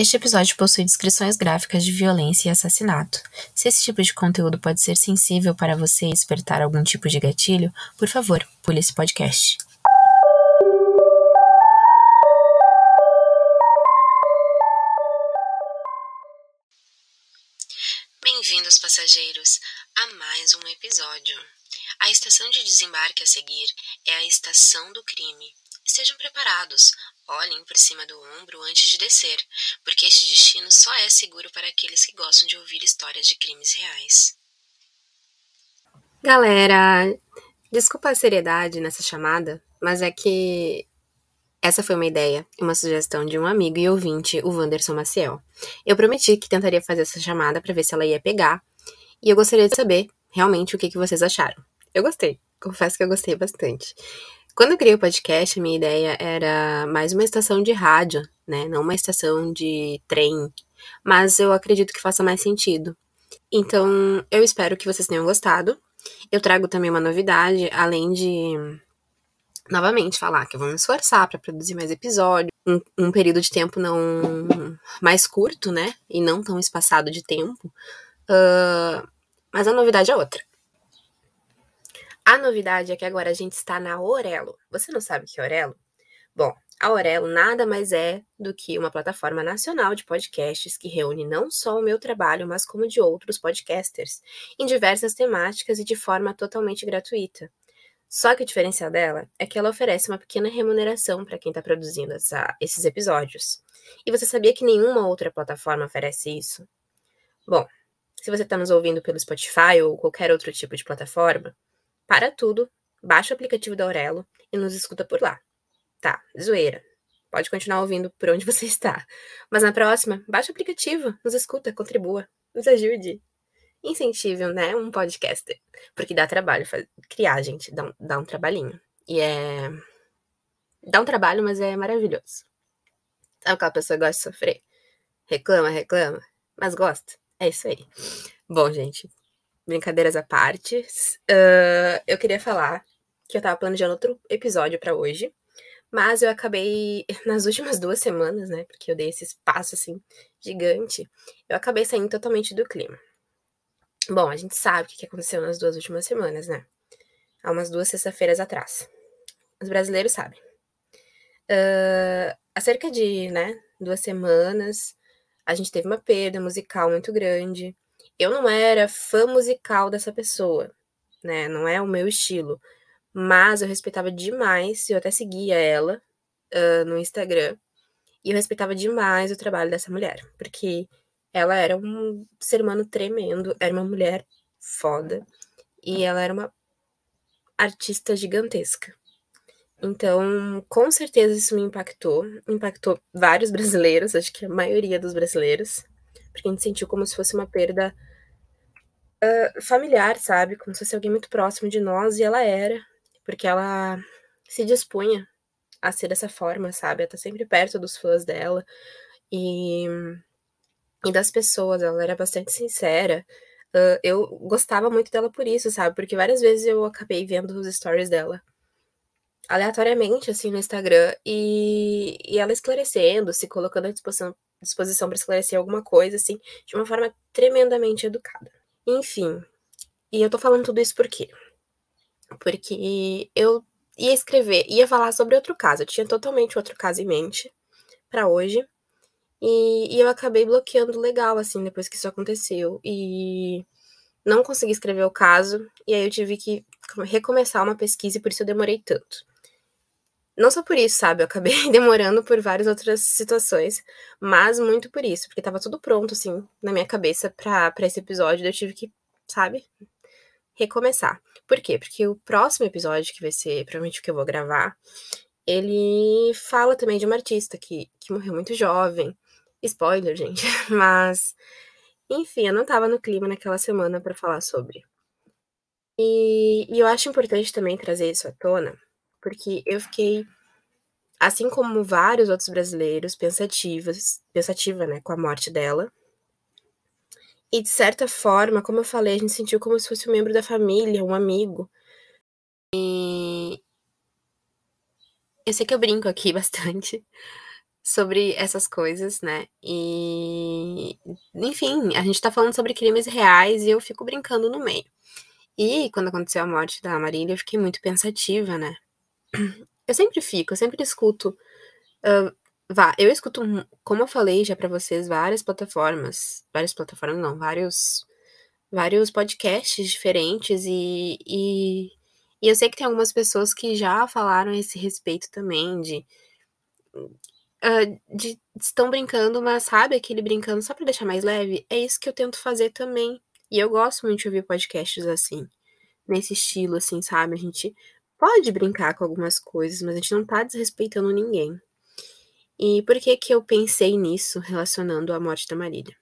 Este episódio possui descrições gráficas de violência e assassinato. Se esse tipo de conteúdo pode ser sensível para você e despertar algum tipo de gatilho, por favor, pule esse podcast. Bem-vindos, passageiros, a mais um episódio. A estação de desembarque a seguir é a estação do crime. Estejam preparados, olhem por cima do ombro antes de descer, porque este destino só é seguro para aqueles que gostam de ouvir histórias de crimes reais. Galera, desculpa a seriedade nessa chamada, mas é que essa foi uma ideia, uma sugestão de um amigo e ouvinte, o Wanderson Maciel. Eu prometi que tentaria fazer essa chamada para ver se ela ia pegar, e eu gostaria de saber realmente o que, que vocês acharam. Eu gostei, confesso que eu gostei bastante. Quando eu criei o podcast, a minha ideia era mais uma estação de rádio, né? Não uma estação de trem. Mas eu acredito que faça mais sentido. Então, eu espero que vocês tenham gostado. Eu trago também uma novidade, além de novamente falar que eu vou me esforçar para produzir mais episódios, um, um, período de tempo não mais curto, né? E não tão espaçado de tempo. Uh, mas a novidade é outra. A novidade é que agora a gente está na Orelo. Você não sabe o que é Orelo? Bom, a Orelo nada mais é do que uma plataforma nacional de podcasts que reúne não só o meu trabalho, mas como de outros podcasters, em diversas temáticas e de forma totalmente gratuita. Só que o diferencial dela é que ela oferece uma pequena remuneração para quem está produzindo essa, esses episódios. E você sabia que nenhuma outra plataforma oferece isso? Bom, se você está nos ouvindo pelo Spotify ou qualquer outro tipo de plataforma, para tudo, baixa o aplicativo da Aurelo e nos escuta por lá. Tá, zoeira. Pode continuar ouvindo por onde você está. Mas na próxima, baixa o aplicativo, nos escuta, contribua, nos ajude. Incentive, né, um podcaster. Porque dá trabalho criar, gente, dá um, dá um trabalhinho. E é. Dá um trabalho, mas é maravilhoso. Sabe aquela pessoa que gosta de sofrer? Reclama, reclama, mas gosta. É isso aí. Bom, gente, brincadeiras à parte, uh, eu queria falar que eu tava planejando outro episódio para hoje, mas eu acabei, nas últimas duas semanas, né, porque eu dei esse espaço, assim, gigante, eu acabei saindo totalmente do clima. Bom, a gente sabe o que aconteceu nas duas últimas semanas, né? Há umas duas sexta-feiras atrás. Os brasileiros sabem. Uh, há cerca de, né, duas semanas, a gente teve uma perda musical muito grande eu não era fã musical dessa pessoa, né? Não é o meu estilo. Mas eu respeitava demais, eu até seguia ela uh, no Instagram. E eu respeitava demais o trabalho dessa mulher. Porque ela era um ser humano tremendo, era uma mulher foda. E ela era uma artista gigantesca. Então, com certeza isso me impactou. Impactou vários brasileiros, acho que a maioria dos brasileiros. Porque a gente sentiu como se fosse uma perda familiar, sabe? Como se fosse alguém muito próximo de nós, e ela era, porque ela se dispunha a ser dessa forma, sabe? Ela tá sempre perto dos fãs dela e, e das pessoas, ela era bastante sincera. Uh, eu gostava muito dela por isso, sabe? Porque várias vezes eu acabei vendo os stories dela aleatoriamente, assim, no Instagram, e, e ela esclarecendo, se colocando à disposição, disposição para esclarecer alguma coisa, assim, de uma forma tremendamente educada. Enfim, e eu tô falando tudo isso por quê? Porque eu ia escrever, ia falar sobre outro caso, eu tinha totalmente outro caso em mente para hoje. E, e, eu acabei bloqueando legal, assim, depois que isso aconteceu. E não consegui escrever o caso, e aí eu tive que recomeçar uma pesquisa e por isso eu demorei tanto. Não só por isso, sabe? Eu acabei demorando por várias outras situações, mas muito por isso, porque tava tudo pronto, assim, na minha cabeça pra esse episódio, eu tive que, sabe? Recomeçar. Por quê? Porque o próximo episódio, que vai ser provavelmente o que eu vou gravar, ele fala também de uma artista que, que morreu muito jovem. Spoiler, gente. Mas, enfim, eu não tava no clima naquela semana para falar sobre. E, e eu acho importante também trazer isso à tona, porque eu fiquei, assim como vários outros brasileiros, pensativas, pensativa, né, com a morte dela. E de certa forma, como eu falei, a gente sentiu como se fosse um membro da família, um amigo. E eu sei que eu brinco aqui bastante, sobre essas coisas, né? E, enfim, a gente tá falando sobre crimes reais e eu fico brincando no meio. E quando aconteceu a morte da Marília, eu fiquei muito pensativa, né? Eu sempre fico, eu sempre escuto. Uh, vá, eu escuto, como eu falei já para vocês, várias plataformas. Várias plataformas, não, vários. Vários podcasts diferentes e, e, e eu sei que tem algumas pessoas que já falaram esse respeito também, de uh, de estão brincando, mas sabe aquele brincando só para deixar mais leve? É isso que eu tento fazer também. E eu gosto muito de ouvir podcasts assim, nesse estilo, assim, sabe? A gente pode brincar com algumas coisas, mas a gente não tá desrespeitando ninguém. E por que que eu pensei nisso relacionando a morte da Marília?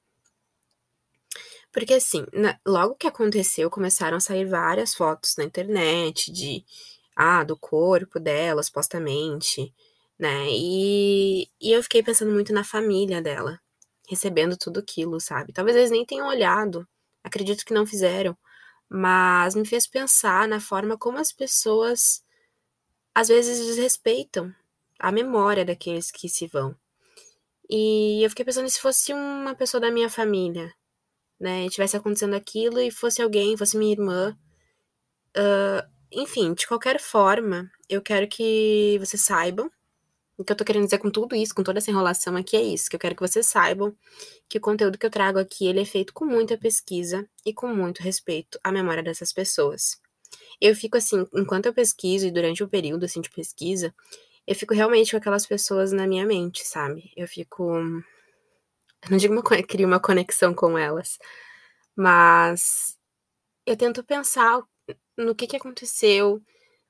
Porque assim, na, logo que aconteceu, começaram a sair várias fotos na internet de ah, do corpo dela, supostamente, né? E, e eu fiquei pensando muito na família dela, recebendo tudo aquilo, sabe? Talvez eles nem tenham olhado, acredito que não fizeram, mas me fez pensar na forma como as pessoas às vezes desrespeitam a memória daqueles que se vão. E eu fiquei pensando se fosse uma pessoa da minha família, né? E tivesse acontecendo aquilo e fosse alguém, fosse minha irmã. Uh, enfim, de qualquer forma, eu quero que vocês saibam o que eu tô querendo dizer com tudo isso, com toda essa enrolação aqui, é isso, que eu quero que vocês saibam que o conteúdo que eu trago aqui, ele é feito com muita pesquisa e com muito respeito à memória dessas pessoas. Eu fico assim, enquanto eu pesquiso e durante o período, assim, de pesquisa, eu fico realmente com aquelas pessoas na minha mente, sabe? Eu fico... Eu não digo uma, crio uma conexão com elas, mas eu tento pensar no que que aconteceu,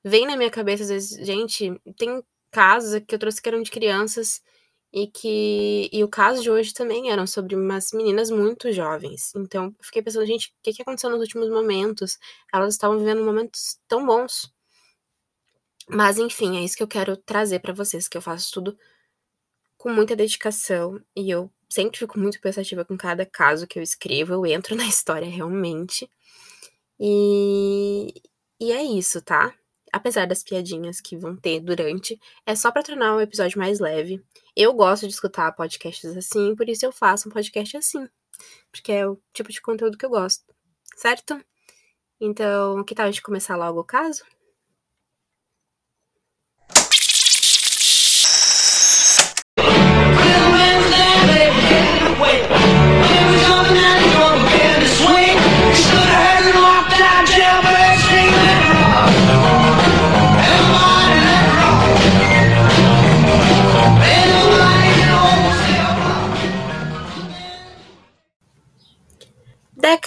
vem na minha cabeça, às vezes, gente, tem casos que eu trouxe que eram de crianças e que e o caso de hoje também eram sobre umas meninas muito jovens. Então, eu fiquei pensando, gente, o que, que aconteceu nos últimos momentos? Elas estavam vivendo momentos tão bons. Mas enfim, é isso que eu quero trazer para vocês, que eu faço tudo com muita dedicação e eu sempre fico muito pensativa com cada caso que eu escrevo, eu entro na história realmente. E, e é isso, tá? Apesar das piadinhas que vão ter durante, é só para tornar o episódio mais leve. Eu gosto de escutar podcasts assim, por isso eu faço um podcast assim, porque é o tipo de conteúdo que eu gosto, certo? Então, que tal a gente começar logo o caso?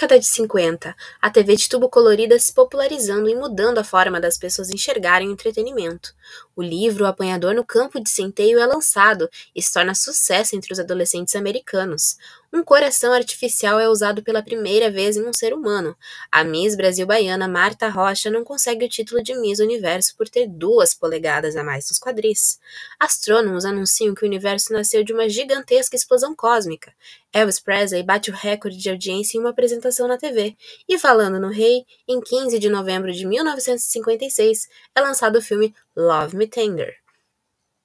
Década de 50, a TV de tubo colorida se popularizando e mudando a forma das pessoas enxergarem o entretenimento. O livro O Apanhador no Campo de Centeio é lançado e se torna sucesso entre os adolescentes americanos. Um coração artificial é usado pela primeira vez em um ser humano. A Miss Brasil Baiana Marta Rocha não consegue o título de Miss Universo por ter duas polegadas a mais nos quadris. Astrônomos anunciam que o universo nasceu de uma gigantesca explosão cósmica. Elvis Presley bate o recorde de audiência em uma apresentação na TV. E falando no rei, em 15 de novembro de 1956 é lançado o filme Love Me Tender.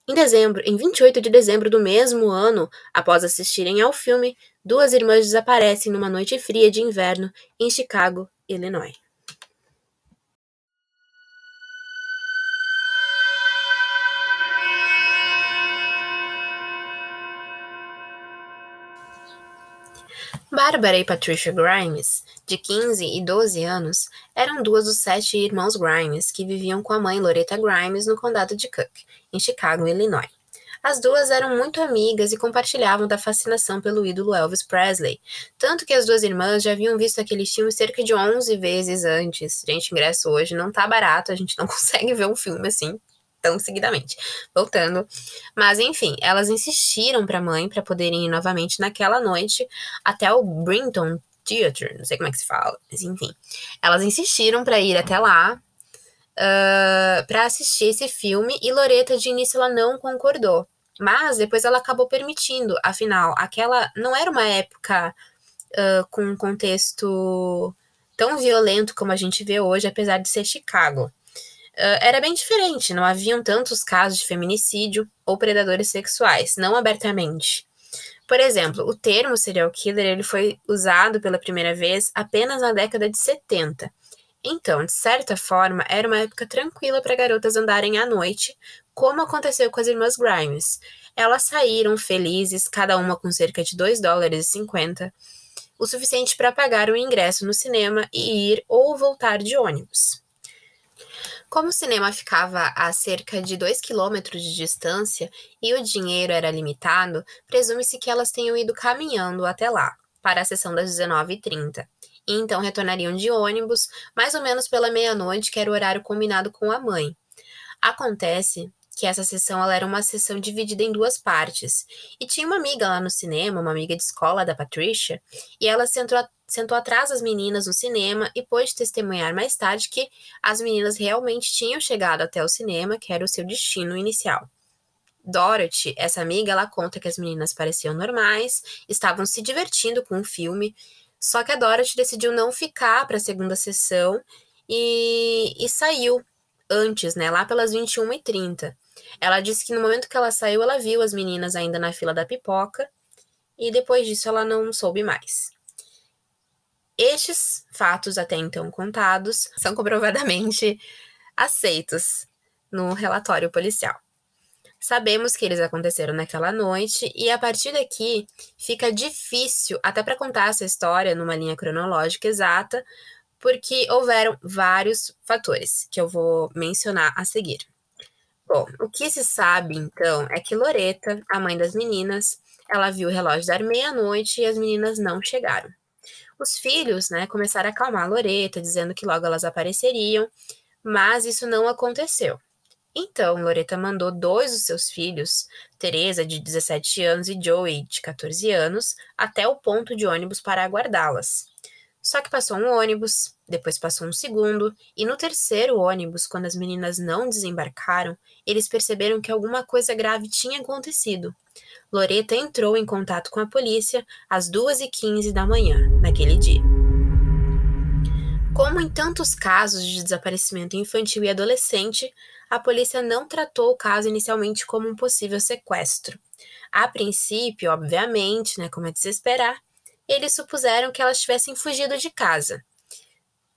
Em dezembro, em 28 de dezembro do mesmo ano, após assistirem ao filme, duas irmãs desaparecem numa noite fria de inverno em Chicago, Illinois. Barbara e Patricia Grimes, de 15 e 12 anos, eram duas dos sete irmãos Grimes que viviam com a mãe Loretta Grimes no condado de Cook, em Chicago, Illinois. As duas eram muito amigas e compartilhavam da fascinação pelo ídolo Elvis Presley, tanto que as duas irmãs já haviam visto aquele filme cerca de 11 vezes antes. Gente, ingresso hoje não tá barato, a gente não consegue ver um filme assim tão seguidamente. Voltando. Mas enfim, elas insistiram para a mãe para poderem ir novamente naquela noite até o Brinton Theater, não sei como é que se fala, mas enfim. Elas insistiram para ir até lá uh, para assistir esse filme e Loreta de início ela não concordou. Mas depois ela acabou permitindo, afinal, aquela não era uma época uh, com um contexto tão violento como a gente vê hoje, apesar de ser Chicago. Era bem diferente, não haviam tantos casos de feminicídio ou predadores sexuais, não abertamente. Por exemplo, o termo serial killer ele foi usado pela primeira vez apenas na década de 70. Então, de certa forma, era uma época tranquila para garotas andarem à noite, como aconteceu com as irmãs Grimes. Elas saíram felizes, cada uma com cerca de 2 dólares e 50, o suficiente para pagar o ingresso no cinema e ir ou voltar de ônibus. Como o cinema ficava a cerca de 2 quilômetros de distância e o dinheiro era limitado, presume-se que elas tenham ido caminhando até lá, para a sessão das 19h30, e então retornariam de ônibus, mais ou menos pela meia-noite, que era o horário combinado com a mãe. Acontece que essa sessão ela era uma sessão dividida em duas partes. E tinha uma amiga lá no cinema, uma amiga de escola da Patricia, e ela sentou, sentou atrás das meninas no cinema e pôde testemunhar mais tarde que as meninas realmente tinham chegado até o cinema, que era o seu destino inicial. Dorothy, essa amiga, ela conta que as meninas pareciam normais, estavam se divertindo com o filme, só que a Dorothy decidiu não ficar para a segunda sessão e, e saiu antes, né, lá pelas 21h30. Ela disse que no momento que ela saiu, ela viu as meninas ainda na fila da pipoca e depois disso ela não soube mais. Estes fatos até então contados são comprovadamente aceitos no relatório policial. Sabemos que eles aconteceram naquela noite e a partir daqui fica difícil até para contar essa história numa linha cronológica exata, porque houveram vários fatores que eu vou mencionar a seguir. Bom, o que se sabe então é que Loreta, a mãe das meninas, ela viu o relógio dar meia-noite e as meninas não chegaram. Os filhos, né, começaram a acalmar Loreta, dizendo que logo elas apareceriam, mas isso não aconteceu. Então, Loreta mandou dois dos seus filhos, Teresa, de 17 anos, e Joey, de 14 anos, até o ponto de ônibus para aguardá-las. Só que passou um ônibus, depois passou um segundo, e no terceiro ônibus, quando as meninas não desembarcaram, eles perceberam que alguma coisa grave tinha acontecido. Loreta entrou em contato com a polícia às 2h15 da manhã, naquele dia. Como em tantos casos de desaparecimento infantil e adolescente, a polícia não tratou o caso inicialmente como um possível sequestro. A princípio, obviamente, né, como é de se esperar, eles supuseram que elas tivessem fugido de casa.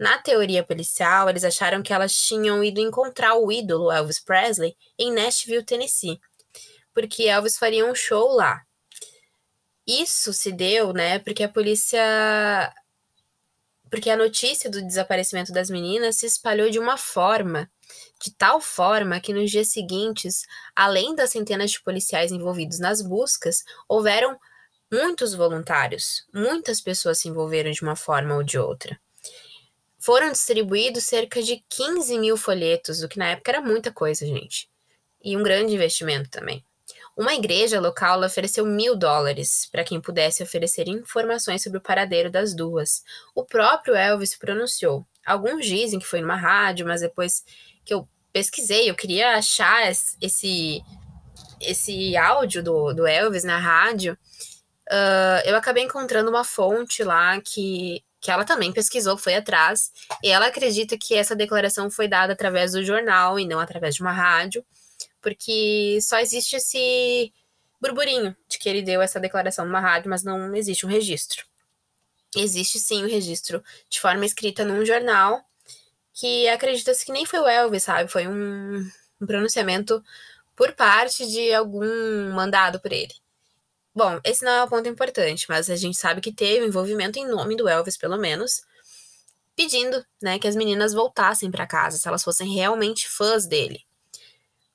Na teoria policial, eles acharam que elas tinham ido encontrar o ídolo Elvis Presley em Nashville, Tennessee, porque Elvis faria um show lá. Isso se deu, né, porque a polícia porque a notícia do desaparecimento das meninas se espalhou de uma forma, de tal forma que nos dias seguintes, além das centenas de policiais envolvidos nas buscas, houveram muitos voluntários, muitas pessoas se envolveram de uma forma ou de outra. Foram distribuídos cerca de 15 mil folhetos, o que na época era muita coisa, gente. E um grande investimento também. Uma igreja local ofereceu mil dólares para quem pudesse oferecer informações sobre o paradeiro das duas. O próprio Elvis pronunciou. Alguns dizem que foi numa rádio, mas depois que eu pesquisei, eu queria achar esse, esse áudio do, do Elvis na rádio uh, eu acabei encontrando uma fonte lá que, que ela também pesquisou, foi atrás, e ela acredita que essa declaração foi dada através do jornal e não através de uma rádio, porque só existe esse burburinho de que ele deu essa declaração numa rádio, mas não existe um registro. Existe sim o um registro de forma escrita num jornal que acredita-se que nem foi o Elvis, sabe? Foi um, um pronunciamento por parte de algum mandado por ele. Bom, esse não é o ponto importante, mas a gente sabe que teve um envolvimento em nome do Elvis, pelo menos, pedindo, né, que as meninas voltassem para casa, se elas fossem realmente fãs dele.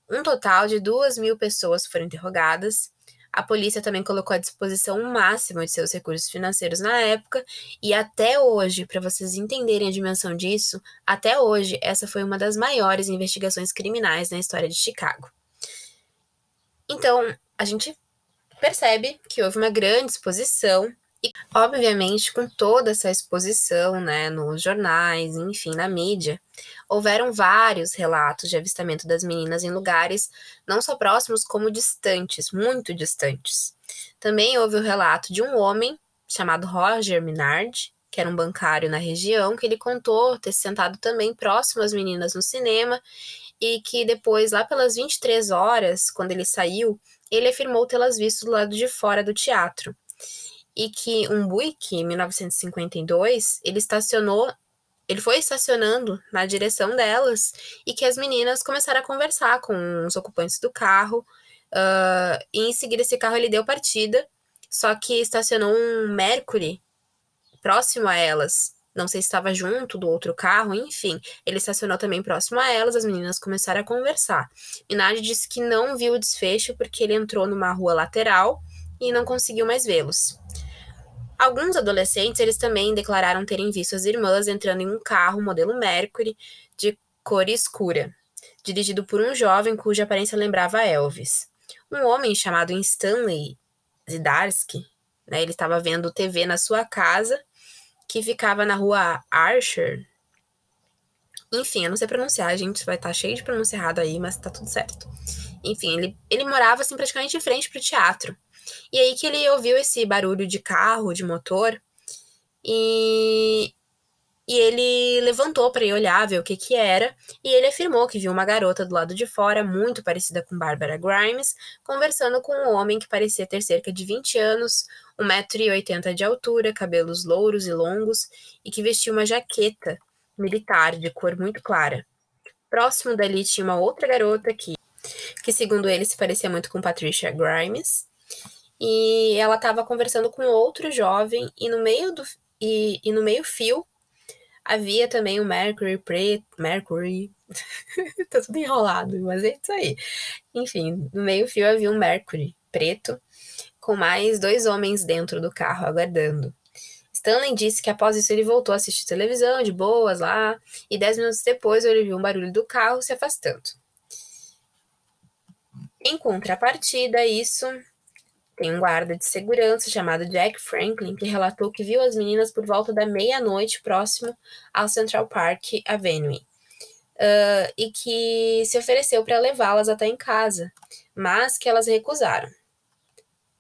Um total de duas mil pessoas foram interrogadas. A polícia também colocou à disposição o máximo de seus recursos financeiros na época, e até hoje, para vocês entenderem a dimensão disso, até hoje essa foi uma das maiores investigações criminais na história de Chicago. Então, a gente percebe que houve uma grande exposição e, obviamente, com toda essa exposição, né, nos jornais, enfim, na mídia, houveram vários relatos de avistamento das meninas em lugares não só próximos, como distantes, muito distantes. Também houve o relato de um homem chamado Roger Minard, que era um bancário na região, que ele contou ter se sentado também próximo às meninas no cinema e que depois, lá pelas 23 horas, quando ele saiu, ele afirmou tê-las visto do lado de fora do teatro. E que um Buick, em 1952, ele estacionou, ele foi estacionando na direção delas e que as meninas começaram a conversar com os ocupantes do carro. Uh, e em seguida, esse carro ele deu partida, só que estacionou um Mercury próximo a elas não sei se estava junto do outro carro, enfim. Ele estacionou também próximo a elas, as meninas começaram a conversar. Minaj disse que não viu o desfecho porque ele entrou numa rua lateral e não conseguiu mais vê-los. Alguns adolescentes, eles também declararam terem visto as irmãs entrando em um carro modelo Mercury de cor escura, dirigido por um jovem cuja aparência lembrava Elvis. Um homem chamado Stanley Zidarsky, né, ele estava vendo TV na sua casa que ficava na rua Archer. Enfim, eu não sei pronunciar, a gente vai estar tá cheio de pronúncia errado aí, mas tá tudo certo. Enfim, ele, ele morava assim praticamente em frente pro teatro. E aí que ele ouviu esse barulho de carro, de motor, e e ele levantou para ir olhar, ver o que que era, e ele afirmou que viu uma garota do lado de fora, muito parecida com Barbara Grimes, conversando com um homem que parecia ter cerca de 20 anos, 1,80m de altura, cabelos louros e longos, e que vestia uma jaqueta militar de cor muito clara. Próximo dali tinha uma outra garota que, que segundo ele, se parecia muito com Patricia Grimes, e ela estava conversando com outro jovem, e no meio do e, e no meio fio Havia também o Mercury preto, Mercury, tá tudo enrolado, mas é isso aí. Enfim, no meio fio havia um Mercury preto, com mais dois homens dentro do carro aguardando. Stanley disse que após isso ele voltou a assistir televisão de boas lá, e dez minutos depois ele viu um barulho do carro se afastando. Em contrapartida isso, tem um guarda de segurança chamado Jack Franklin que relatou que viu as meninas por volta da meia-noite próximo ao Central Park Avenue uh, e que se ofereceu para levá-las até em casa, mas que elas recusaram.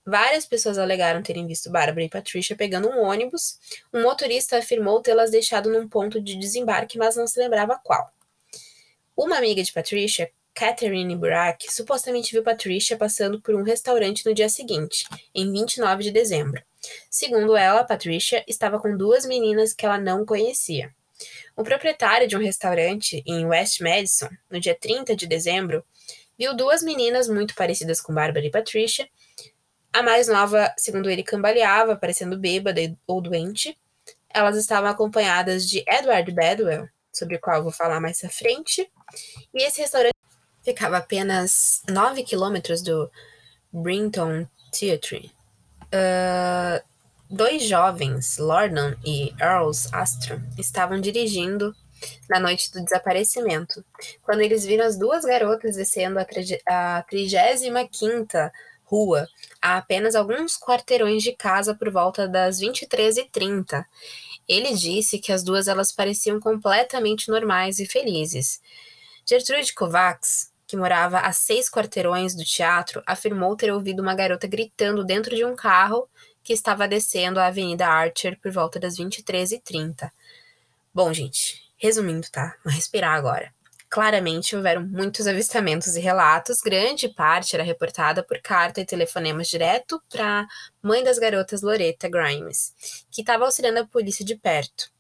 Várias pessoas alegaram terem visto Barbara e Patricia pegando um ônibus. Um motorista afirmou tê-las deixado num ponto de desembarque, mas não se lembrava qual. Uma amiga de Patricia Catherine Burak supostamente viu Patricia passando por um restaurante no dia seguinte, em 29 de dezembro. Segundo ela, Patricia estava com duas meninas que ela não conhecia. O proprietário de um restaurante em West Madison, no dia 30 de dezembro, viu duas meninas muito parecidas com Bárbara e Patricia. A mais nova, segundo ele, cambaleava, parecendo bêbada ou doente. Elas estavam acompanhadas de Edward Bedwell, sobre o qual eu vou falar mais à frente. E esse restaurante ficava apenas 9 quilômetros do Brinton Theatre. Uh, dois jovens, Lornan e Earls Astro, estavam dirigindo na noite do desaparecimento, quando eles viram as duas garotas descendo a 35ª rua, a apenas alguns quarteirões de casa por volta das 23h30. Ele disse que as duas elas pareciam completamente normais e felizes. Gertrude Kovacs, que morava a seis quarteirões do teatro, afirmou ter ouvido uma garota gritando dentro de um carro que estava descendo a Avenida Archer por volta das 23h30. Bom, gente, resumindo, tá? Vou respirar agora. Claramente houveram muitos avistamentos e relatos, grande parte era reportada por carta e telefonemas direto para a mãe das garotas Loretta Grimes, que estava auxiliando a polícia de perto.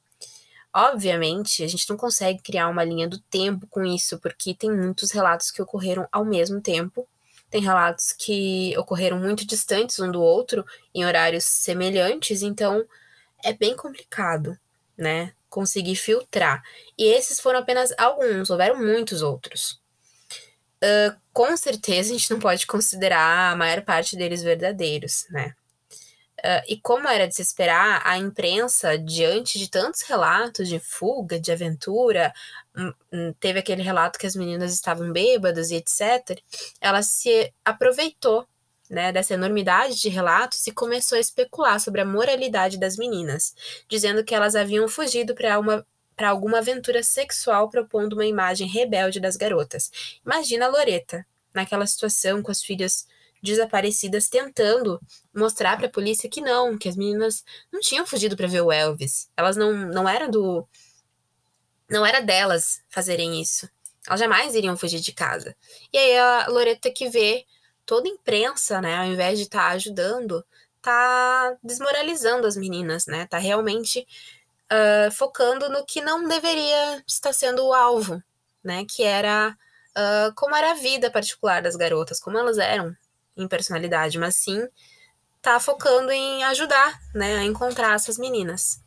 Obviamente, a gente não consegue criar uma linha do tempo com isso, porque tem muitos relatos que ocorreram ao mesmo tempo. Tem relatos que ocorreram muito distantes um do outro, em horários semelhantes, então é bem complicado, né? Conseguir filtrar. E esses foram apenas alguns, houveram muitos outros. Uh, com certeza a gente não pode considerar a maior parte deles verdadeiros, né? Uh, e como era de se esperar, a imprensa, diante de tantos relatos de fuga, de aventura, um, um, teve aquele relato que as meninas estavam bêbadas e etc., ela se aproveitou né, dessa enormidade de relatos e começou a especular sobre a moralidade das meninas, dizendo que elas haviam fugido para para alguma aventura sexual propondo uma imagem rebelde das garotas. Imagina a Loreta, naquela situação com as filhas desaparecidas tentando mostrar para a polícia que não, que as meninas não tinham fugido para ver o Elvis. Elas não não era do não era delas fazerem isso. Elas jamais iriam fugir de casa. E aí a Loreta que vê toda a imprensa, né, ao invés de estar tá ajudando, tá desmoralizando as meninas, né? Tá realmente uh, focando no que não deveria estar sendo o alvo, né? Que era uh, como era a vida particular das garotas, como elas eram em personalidade, mas sim tá focando em ajudar, né, a encontrar essas meninas.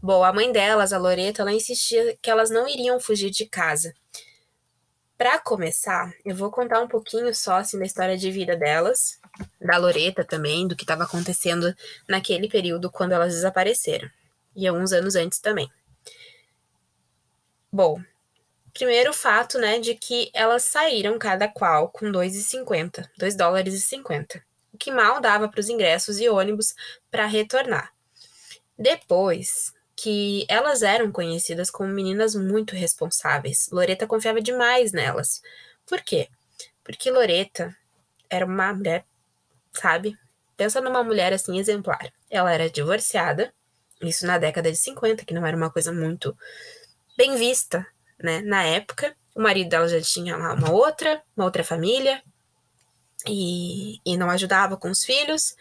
Bom, a mãe delas, a Loreta, ela insistia que elas não iriam fugir de casa. Para começar, eu vou contar um pouquinho só assim da história de vida delas, da Loreta também, do que estava acontecendo naquele período quando elas desapareceram e alguns anos antes também. Bom, primeiro fato, né, de que elas saíram cada qual com 2,50, 2 dólares e 50, o que mal dava para os ingressos e ônibus para retornar. Depois que elas eram conhecidas como meninas muito responsáveis, Loreta confiava demais nelas. Por quê? Porque Loreta era uma mulher, sabe? Pensa numa mulher assim exemplar. Ela era divorciada, isso na década de 50, que não era uma coisa muito bem vista, né? Na época, o marido dela já tinha uma outra, uma outra família, e, e não ajudava com os filhos.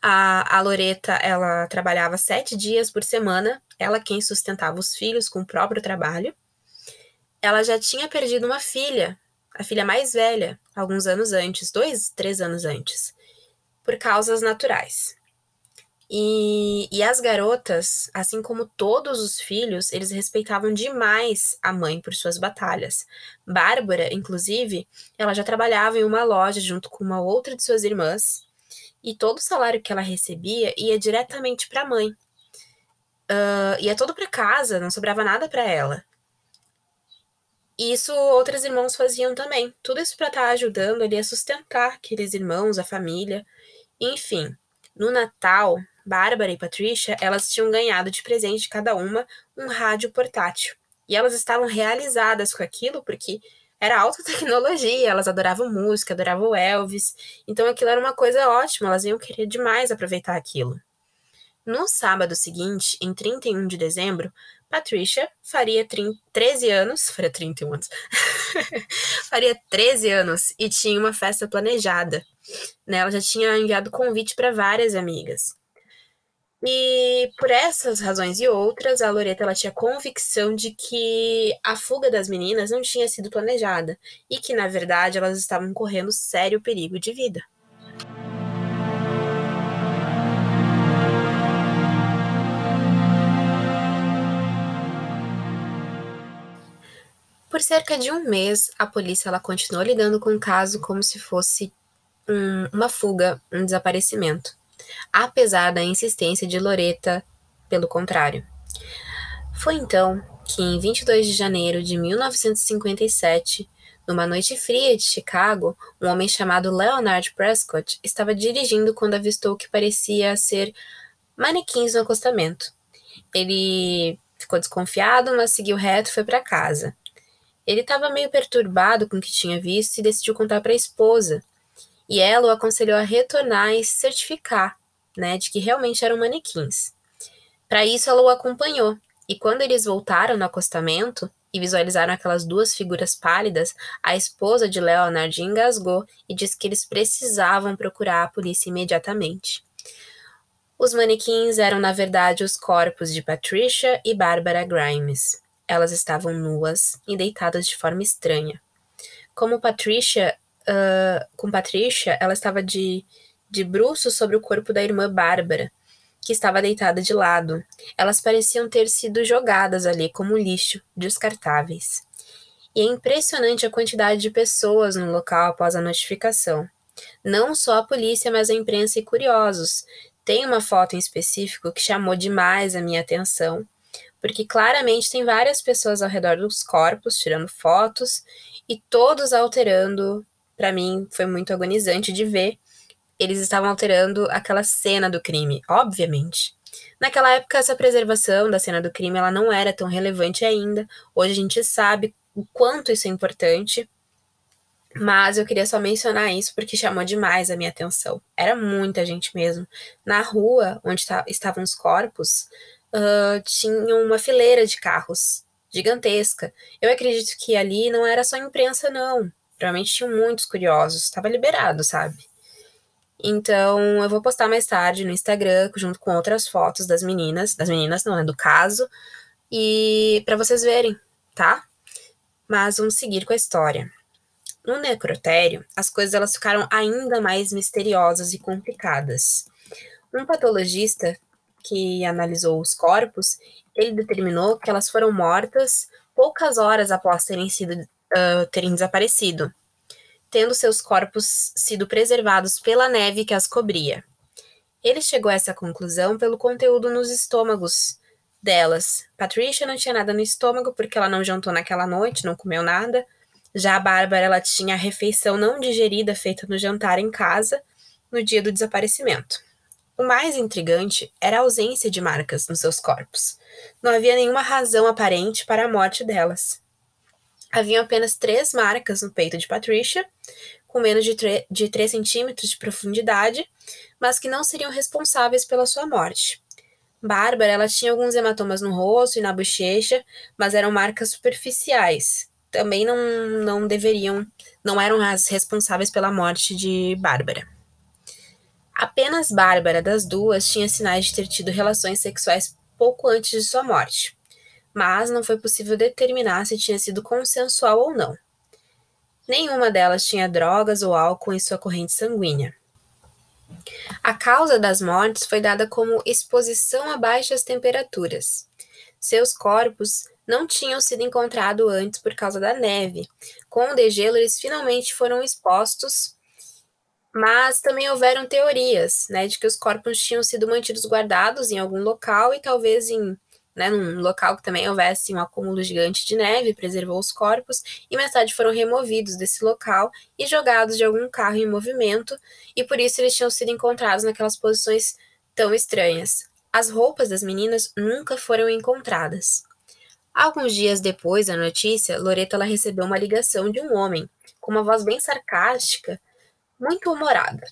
A, a Loreta, ela trabalhava sete dias por semana, ela quem sustentava os filhos com o próprio trabalho. Ela já tinha perdido uma filha, a filha mais velha, alguns anos antes, dois, três anos antes, por causas naturais. E, e as garotas, assim como todos os filhos, eles respeitavam demais a mãe por suas batalhas. Bárbara, inclusive, ela já trabalhava em uma loja junto com uma outra de suas irmãs, e todo o salário que ela recebia ia diretamente para a mãe. Uh, ia todo para casa, não sobrava nada para ela. Isso outros irmãos faziam também. Tudo isso para estar tá ajudando ali a sustentar aqueles irmãos, a família. Enfim, no Natal, Bárbara e Patricia, elas tinham ganhado de presente cada uma um rádio portátil. E elas estavam realizadas com aquilo porque era alta tecnologia, elas adoravam música, adoravam Elvis. Então aquilo era uma coisa ótima, elas iam querer demais aproveitar aquilo. No sábado seguinte, em 31 de dezembro, Patricia faria 30, 13 anos, faria 31 anos, faria 13 anos e tinha uma festa planejada. Né? Ela já tinha enviado convite para várias amigas. E por essas razões e outras, a Loreta ela tinha convicção de que a fuga das meninas não tinha sido planejada e que, na verdade, elas estavam correndo sério perigo de vida. Por cerca de um mês, a polícia ela continuou lidando com o caso como se fosse um, uma fuga, um desaparecimento apesar da insistência de Loreta pelo contrário. Foi então que, em 22 de janeiro de 1957, numa noite fria de Chicago, um homem chamado Leonard Prescott estava dirigindo quando avistou o que parecia ser manequins no acostamento. Ele ficou desconfiado, mas seguiu reto e foi para casa. Ele estava meio perturbado com o que tinha visto e decidiu contar para a esposa. E ela o aconselhou a retornar e se certificar né, de que realmente eram manequins. Para isso, ela o acompanhou, e quando eles voltaram no acostamento e visualizaram aquelas duas figuras pálidas, a esposa de Leonard engasgou e disse que eles precisavam procurar a polícia imediatamente. Os manequins eram, na verdade, os corpos de Patricia e Barbara Grimes. Elas estavam nuas e deitadas de forma estranha. Como Patricia, uh, com Patricia, ela estava de de bruços sobre o corpo da irmã Bárbara, que estava deitada de lado. Elas pareciam ter sido jogadas ali como lixo, descartáveis. E é impressionante a quantidade de pessoas no local após a notificação. Não só a polícia, mas a imprensa e curiosos. Tem uma foto em específico que chamou demais a minha atenção, porque claramente tem várias pessoas ao redor dos corpos tirando fotos e todos alterando. Para mim foi muito agonizante de ver eles estavam alterando aquela cena do crime, obviamente. Naquela época, essa preservação da cena do crime ela não era tão relevante ainda. Hoje a gente sabe o quanto isso é importante. Mas eu queria só mencionar isso porque chamou demais a minha atenção. Era muita gente mesmo. Na rua onde estavam os corpos, uh, tinha uma fileira de carros gigantesca. Eu acredito que ali não era só imprensa, não. Provavelmente tinham muitos curiosos. Estava liberado, sabe? Então, eu vou postar mais tarde no Instagram, junto com outras fotos das meninas, das meninas não, é do caso, e para vocês verem, tá? Mas vamos seguir com a história. No necrotério, as coisas elas ficaram ainda mais misteriosas e complicadas. Um patologista que analisou os corpos, ele determinou que elas foram mortas poucas horas após terem sido uh, terem desaparecido tendo seus corpos sido preservados pela neve que as cobria. Ele chegou a essa conclusão pelo conteúdo nos estômagos delas. Patricia não tinha nada no estômago porque ela não jantou naquela noite, não comeu nada. Já a Bárbara, ela tinha a refeição não digerida feita no jantar em casa no dia do desaparecimento. O mais intrigante era a ausência de marcas nos seus corpos. Não havia nenhuma razão aparente para a morte delas. Haviam apenas três marcas no peito de Patricia, com menos de, de 3 centímetros de profundidade, mas que não seriam responsáveis pela sua morte. Bárbara, ela tinha alguns hematomas no rosto e na bochecha, mas eram marcas superficiais. Também não, não deveriam, não eram as responsáveis pela morte de Bárbara. Apenas Bárbara das duas tinha sinais de ter tido relações sexuais pouco antes de sua morte mas não foi possível determinar se tinha sido consensual ou não. Nenhuma delas tinha drogas ou álcool em sua corrente sanguínea. A causa das mortes foi dada como exposição a baixas temperaturas. Seus corpos não tinham sido encontrados antes por causa da neve. Com o degelo, eles finalmente foram expostos, mas também houveram teorias né, de que os corpos tinham sido mantidos guardados em algum local e talvez em né, num local que também houvesse um acúmulo gigante de neve, preservou os corpos, e mais tarde foram removidos desse local e jogados de algum carro em movimento, e por isso eles tinham sido encontrados naquelas posições tão estranhas. As roupas das meninas nunca foram encontradas. Alguns dias depois da notícia, Loreta ela recebeu uma ligação de um homem, com uma voz bem sarcástica, muito humorada.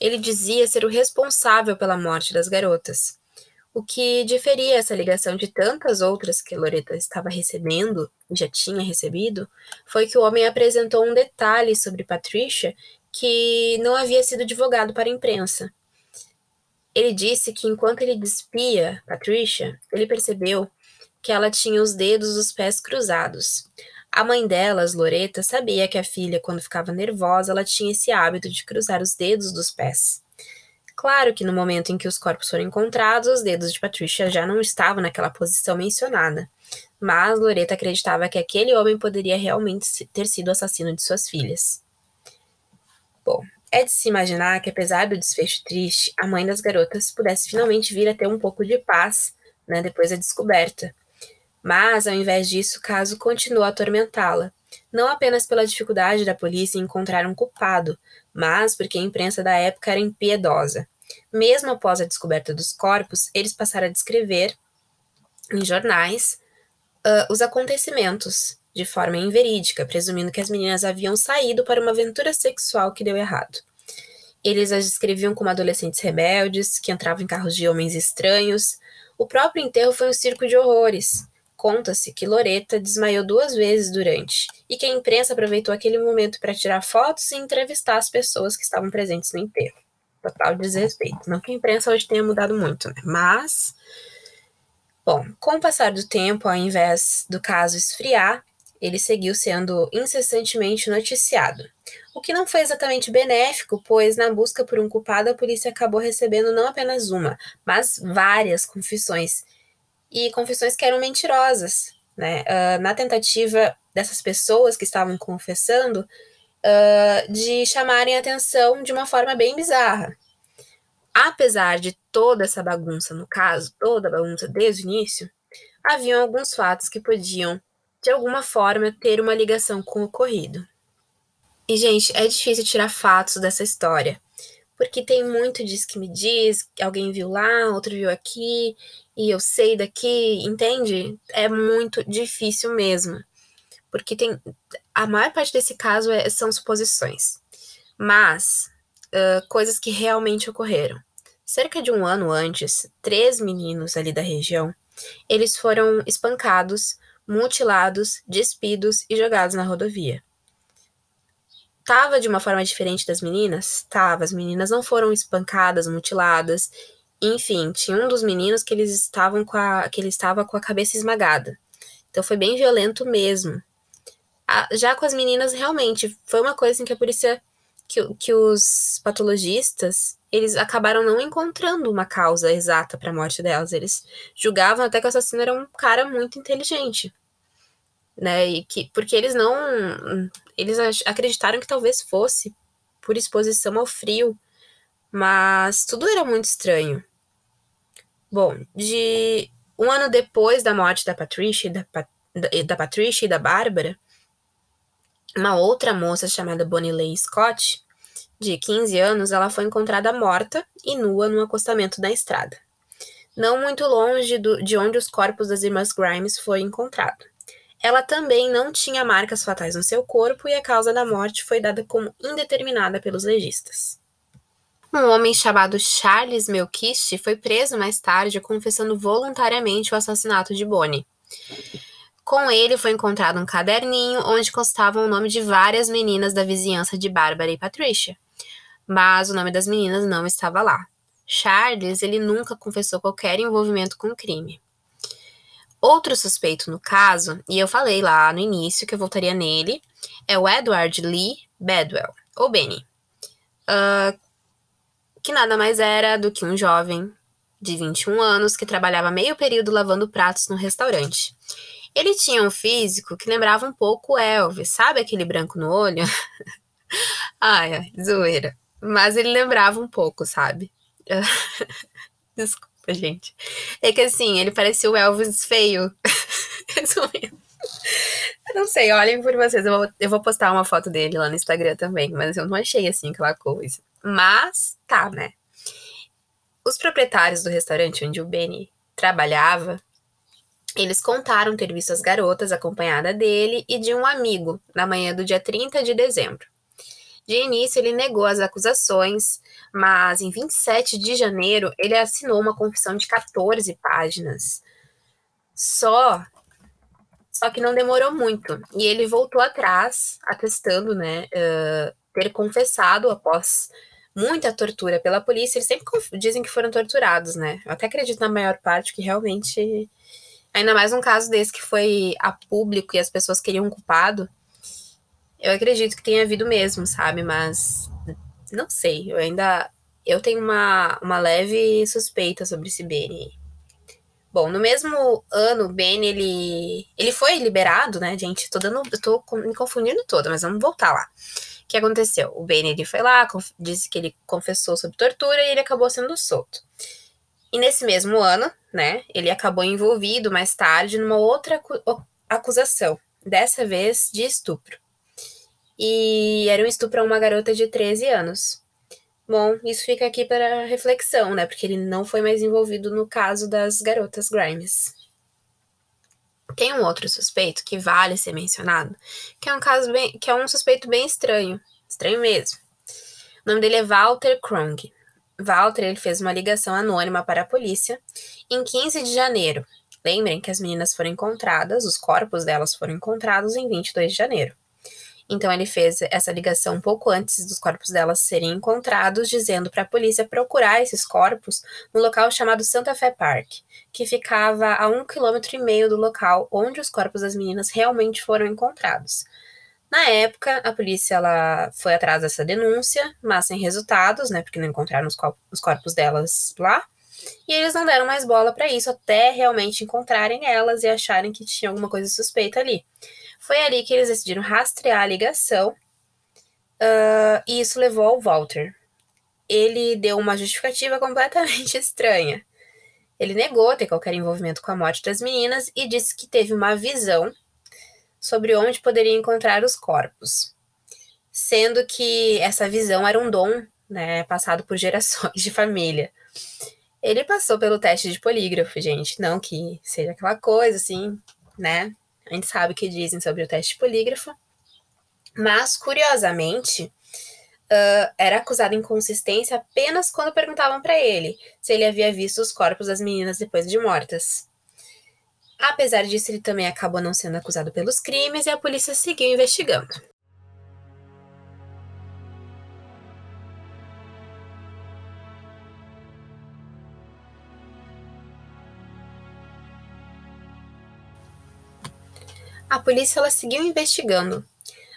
Ele dizia ser o responsável pela morte das garotas. O que diferia essa ligação de tantas outras que Loreta estava recebendo, já tinha recebido, foi que o homem apresentou um detalhe sobre Patricia que não havia sido divulgado para a imprensa. Ele disse que enquanto ele despia Patricia, ele percebeu que ela tinha os dedos dos pés cruzados. A mãe delas, Loreta, sabia que a filha, quando ficava nervosa, ela tinha esse hábito de cruzar os dedos dos pés. Claro que no momento em que os corpos foram encontrados, os dedos de Patricia já não estavam naquela posição mencionada, mas Loreta acreditava que aquele homem poderia realmente ter sido o assassino de suas filhas. Bom, é de se imaginar que, apesar do desfecho triste, a mãe das garotas pudesse finalmente vir a ter um pouco de paz né, depois da descoberta. Mas, ao invés disso, o caso continuou a atormentá-la, não apenas pela dificuldade da polícia em encontrar um culpado, mas porque a imprensa da época era impiedosa. Mesmo após a descoberta dos corpos, eles passaram a descrever em jornais uh, os acontecimentos de forma inverídica, presumindo que as meninas haviam saído para uma aventura sexual que deu errado. Eles as descreviam como adolescentes rebeldes, que entravam em carros de homens estranhos. O próprio enterro foi um circo de horrores. Conta-se que Loreta desmaiou duas vezes durante, e que a imprensa aproveitou aquele momento para tirar fotos e entrevistar as pessoas que estavam presentes no enterro. Total desrespeito. Não que a imprensa hoje tenha mudado muito, né? Mas. Bom, com o passar do tempo, ao invés do caso esfriar, ele seguiu sendo incessantemente noticiado. O que não foi exatamente benéfico, pois na busca por um culpado a polícia acabou recebendo não apenas uma, mas várias confissões e confissões que eram mentirosas, né? Uh, na tentativa dessas pessoas que estavam confessando uh, de chamarem a atenção de uma forma bem bizarra. Apesar de toda essa bagunça no caso, toda a bagunça desde o início, haviam alguns fatos que podiam, de alguma forma, ter uma ligação com o ocorrido. E, gente, é difícil tirar fatos dessa história, porque tem muito disso que me diz, alguém viu lá, outro viu aqui, e eu sei daqui, entende? É muito difícil mesmo. porque tem a maior parte desse caso é, são suposições, mas uh, coisas que realmente ocorreram. Cerca de um ano antes, três meninos ali da região, eles foram espancados, mutilados, despidos e jogados na rodovia. Tava de uma forma diferente das meninas? Tava. As meninas não foram espancadas, mutiladas. Enfim, tinha um dos meninos que eles estavam com a, que ele estava com a cabeça esmagada. Então foi bem violento mesmo. já com as meninas, realmente, foi uma coisa em que a polícia, que, que os patologistas, eles acabaram não encontrando uma causa exata para a morte delas. Eles julgavam até que o assassino era um cara muito inteligente. Né? E que, porque eles não. Eles acreditaram que talvez fosse por exposição ao frio. Mas tudo era muito estranho. Bom, de um ano depois da morte da Patricia e da, da Patricia e da Bárbara, uma outra moça chamada Bonnie Leigh Scott, de 15 anos, ela foi encontrada morta e nua num acostamento da estrada, não muito longe do, de onde os corpos das irmãs Grimes foi encontrado. Ela também não tinha marcas fatais no seu corpo e a causa da morte foi dada como indeterminada pelos legistas. Um homem chamado Charles Melkist foi preso mais tarde confessando voluntariamente o assassinato de Bonnie. Com ele foi encontrado um caderninho onde constavam o nome de várias meninas da vizinhança de Bárbara e Patricia, mas o nome das meninas não estava lá. Charles, ele nunca confessou qualquer envolvimento com o crime. Outro suspeito no caso, e eu falei lá no início que eu voltaria nele, é o Edward Lee Bedwell, ou Benny. Uh, que nada mais era do que um jovem de 21 anos que trabalhava meio período lavando pratos no restaurante. Ele tinha um físico que lembrava um pouco Elvis, sabe aquele branco no olho? ai, ai, zoeira. Mas ele lembrava um pouco, sabe? Desculpa, gente. É que assim, ele parecia o Elvis feio. Resumindo. Eu não sei, olhem por vocês. Eu vou, eu vou postar uma foto dele lá no Instagram também, mas eu não achei assim aquela coisa. Mas tá, né? Os proprietários do restaurante onde o Benny trabalhava, eles contaram ter visto as garotas acompanhada dele e de um amigo na manhã do dia 30 de dezembro. De início, ele negou as acusações, mas em 27 de janeiro ele assinou uma confissão de 14 páginas. Só só que não demorou muito. E ele voltou atrás, atestando, né, uh, ter confessado após muita tortura pela polícia. Eles sempre dizem que foram torturados, né? Eu até acredito na maior parte que realmente. Ainda mais um caso desse que foi a público e as pessoas queriam um culpado. Eu acredito que tenha havido mesmo, sabe? Mas não sei. Eu ainda. Eu tenho uma, uma leve suspeita sobre esse Benny. Bom, no mesmo ano, o Benny, ele, ele foi liberado, né, gente? Tô dando, tô me confundindo toda, mas vamos voltar lá que aconteceu? O Ben ele foi lá, disse que ele confessou sobre tortura e ele acabou sendo solto. E nesse mesmo ano, né, ele acabou envolvido mais tarde numa outra acusação, dessa vez de estupro. E era um estupro a uma garota de 13 anos. Bom, isso fica aqui para reflexão, né, porque ele não foi mais envolvido no caso das garotas Grimes. Tem um outro suspeito que vale ser mencionado, que é um caso bem, que é um suspeito bem estranho, estranho mesmo. O nome dele é Walter Krong. Walter ele fez uma ligação anônima para a polícia em 15 de janeiro. Lembrem que as meninas foram encontradas, os corpos delas foram encontrados em 22 de janeiro. Então ele fez essa ligação um pouco antes dos corpos delas serem encontrados, dizendo para a polícia procurar esses corpos no local chamado Santa Fé Park, que ficava a um quilômetro e meio do local onde os corpos das meninas realmente foram encontrados. Na época, a polícia ela foi atrás dessa denúncia, mas sem resultados, né? Porque não encontraram os, os corpos delas lá. E eles não deram mais bola para isso até realmente encontrarem elas e acharem que tinha alguma coisa suspeita ali. Foi ali que eles decidiram rastrear a ligação uh, e isso levou ao Walter. Ele deu uma justificativa completamente estranha. Ele negou ter qualquer envolvimento com a morte das meninas e disse que teve uma visão sobre onde poderia encontrar os corpos, sendo que essa visão era um dom, né, passado por gerações de família. Ele passou pelo teste de polígrafo, gente, não que seja aquela coisa assim, né, A gente sabe o que dizem sobre o teste polígrafo. Mas, curiosamente, uh, era acusado de inconsistência apenas quando perguntavam para ele se ele havia visto os corpos das meninas depois de mortas. Apesar disso, ele também acabou não sendo acusado pelos crimes e a polícia seguiu investigando. A polícia ela seguiu investigando,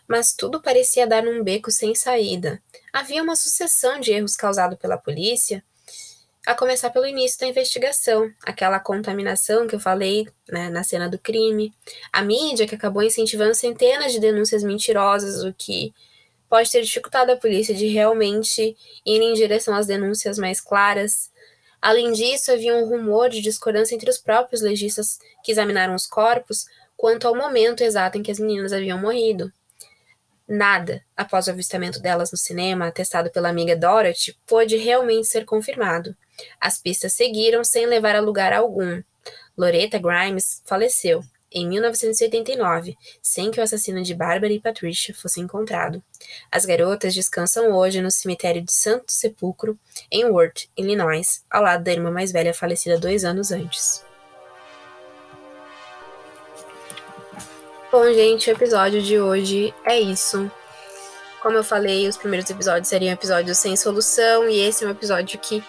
mas tudo parecia dar num beco sem saída. Havia uma sucessão de erros causados pela polícia, a começar pelo início da investigação, aquela contaminação que eu falei né, na cena do crime, a mídia que acabou incentivando centenas de denúncias mentirosas, o que pode ter dificultado a polícia de realmente ir em direção às denúncias mais claras. Além disso, havia um rumor de discordância entre os próprios legistas que examinaram os corpos, quanto ao momento exato em que as meninas haviam morrido. Nada, após o avistamento delas no cinema, atestado pela amiga Dorothy, pôde realmente ser confirmado. As pistas seguiram sem levar a lugar algum. Loretta Grimes faleceu em 1989, sem que o assassino de Barbara e Patricia fosse encontrado. As garotas descansam hoje no cemitério de Santo Sepulcro, em Worth, Illinois, ao lado da irmã mais velha falecida dois anos antes. Bom, gente, o episódio de hoje é isso. Como eu falei, os primeiros episódios seriam episódios sem solução, e esse é um episódio que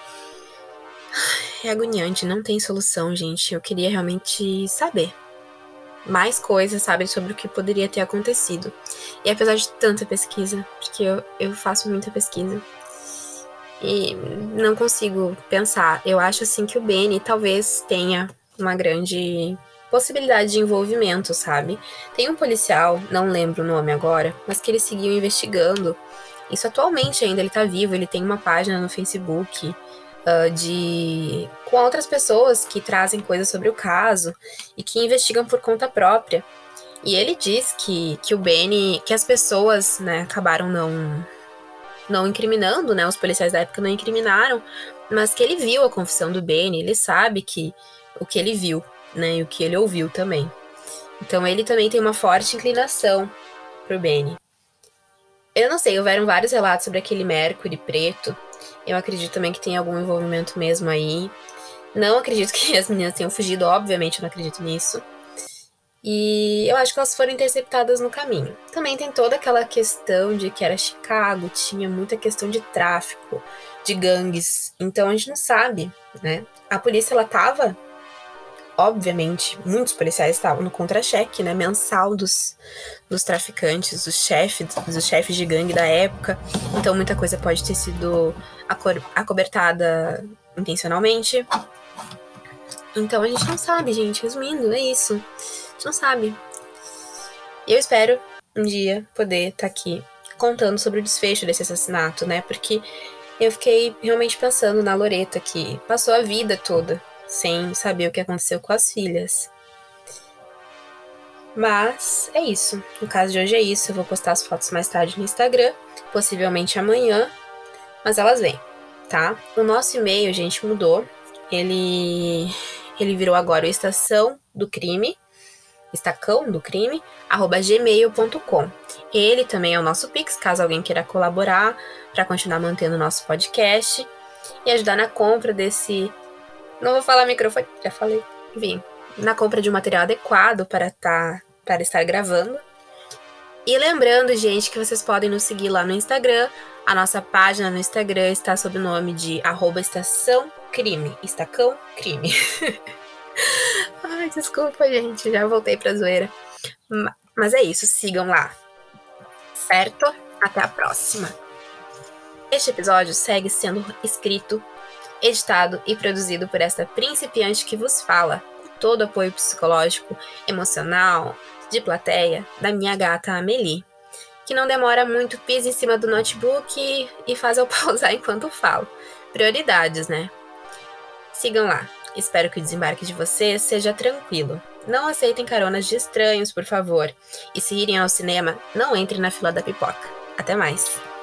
é agoniante, não tem solução, gente. Eu queria realmente saber mais coisas, sabe, sobre o que poderia ter acontecido. E apesar de tanta pesquisa, porque eu, eu faço muita pesquisa, e não consigo pensar. Eu acho assim que o Benny talvez tenha uma grande possibilidade de envolvimento, sabe? Tem um policial, não lembro o nome agora, mas que ele seguiu investigando. Isso atualmente ainda, ele tá vivo, ele tem uma página no Facebook uh, de com outras pessoas que trazem coisas sobre o caso e que investigam por conta própria. E ele diz que, que o Benny, que as pessoas, né, acabaram não não incriminando, né, os policiais da época não incriminaram, mas que ele viu a confissão do Benny, ele sabe que o que ele viu né? E o que ele ouviu também. Então ele também tem uma forte inclinação pro Benny. Eu não sei, houveram vários relatos sobre aquele Mercury preto. Eu acredito também que tem algum envolvimento mesmo aí. Não acredito que as meninas tenham fugido, obviamente eu não acredito nisso. E eu acho que elas foram interceptadas no caminho. Também tem toda aquela questão de que era Chicago, tinha muita questão de tráfico, de gangues. Então a gente não sabe, né? A polícia ela tava obviamente, muitos policiais estavam no contra-cheque, né, mensal dos, dos traficantes, dos chefes, dos chefes de gangue da época. Então, muita coisa pode ter sido acobertada intencionalmente. Então, a gente não sabe, gente. Resumindo, é isso. A gente não sabe. Eu espero um dia poder estar tá aqui contando sobre o desfecho desse assassinato, né? Porque eu fiquei realmente pensando na Loreta, que passou a vida toda sem saber o que aconteceu com as filhas. Mas é isso. No caso de hoje é isso. Eu vou postar as fotos mais tarde no Instagram, possivelmente amanhã, mas elas vêm, tá? O nosso e-mail, gente, mudou. Ele ele virou agora o estação do crime, estacão do crime, arroba gmail.com. Ele também é o nosso Pix, caso alguém queira colaborar para continuar mantendo o nosso podcast e ajudar na compra desse não vou falar microfone, já falei. Enfim, na compra de um material adequado para, tá, para estar gravando. E lembrando, gente, que vocês podem nos seguir lá no Instagram. A nossa página no Instagram está sob o nome de arroba estação crime. Estacão crime. Ai, desculpa, gente. Já voltei pra zoeira. Mas é isso, sigam lá. Certo? Até a próxima. Este episódio segue sendo escrito editado e produzido por esta principiante que vos fala, com todo o apoio psicológico, emocional, de plateia, da minha gata Amelie, que não demora muito, pisa em cima do notebook e faz eu pausar enquanto falo. Prioridades, né? Sigam lá. Espero que o desembarque de vocês seja tranquilo. Não aceitem caronas de estranhos, por favor. E se irem ao cinema, não entrem na fila da pipoca. Até mais!